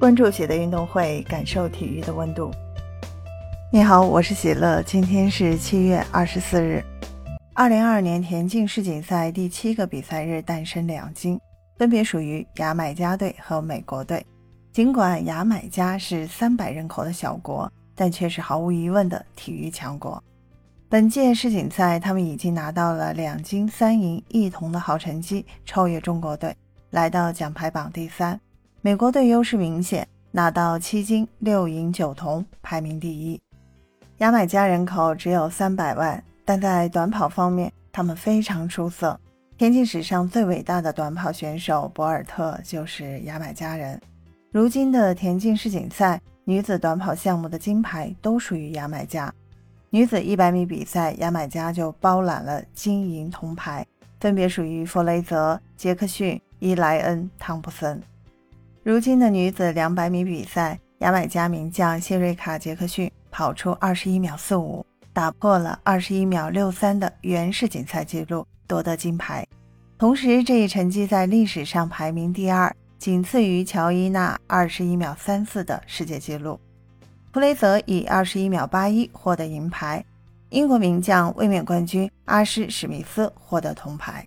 关注喜乐运动会，感受体育的温度。你好，我是喜乐，今天是七月二十四日。二零二二年田径世锦赛第七个比赛日诞生两金，分别属于牙买加队和美国队。尽管牙买加是三百人口的小国，但却是毫无疑问的体育强国。本届世锦赛，他们已经拿到了两金三银一铜的好成绩，超越中国队，来到奖牌榜第三。美国队优势明显，拿到七金六银九铜，排名第一。牙买加人口只有三百万，但在短跑方面，他们非常出色。田径史上最伟大的短跑选手博尔特就是牙买加人。如今的田径世锦赛女子短跑项目的金牌都属于牙买加。女子一百米比赛，牙买加就包揽了金银铜牌，分别属于弗雷泽、杰克逊、伊莱恩、汤普森。如今的女子两百米比赛，牙买加名将谢瑞卡·杰克逊跑出二十一秒四五，打破了二十一秒六三的原世锦赛纪录，夺得金牌。同时，这一成绩在历史上排名第二，仅次于乔伊娜二十一秒三四的世界纪录。弗雷泽以二十一秒八一获得银牌，英国名将卫冕冠军阿什·史密斯获得铜牌。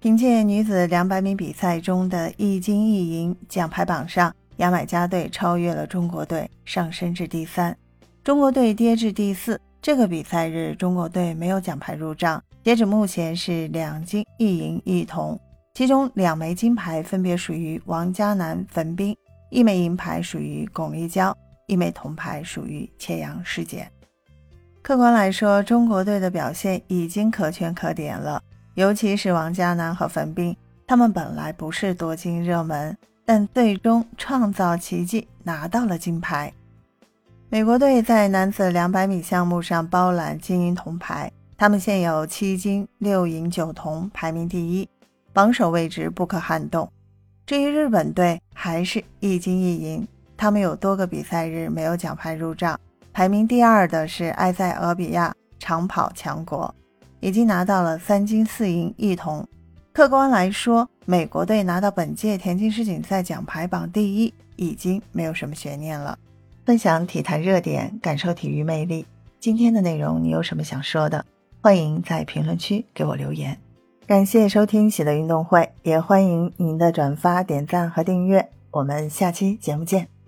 凭借女子两百米比赛中的一金一银，奖牌榜上牙买加队超越了中国队，上升至第三，中国队跌至第四。这个比赛日，中国队没有奖牌入账，截止目前是两金一银一铜，其中两枚金牌分别属于王嘉男、汾滨，一枚银牌属于巩立姣，一枚铜牌属于切阳世界。客观来说，中国队的表现已经可圈可点了。尤其是王嘉男和汾滨，他们本来不是夺金热门，但最终创造奇迹拿到了金牌。美国队在男子两百米项目上包揽金银铜牌，他们现有七金六银九铜，排名第一，榜首位置不可撼动。至于日本队，还是一金一银，他们有多个比赛日没有奖牌入账，排名第二的是埃塞俄比亚，长跑强国。已经拿到了三金四银一铜。客观来说，美国队拿到本届田径世锦赛奖牌榜第一，已经没有什么悬念了。分享体坛热点，感受体育魅力。今天的内容你有什么想说的？欢迎在评论区给我留言。感谢收听喜乐运动会，也欢迎您的转发、点赞和订阅。我们下期节目见。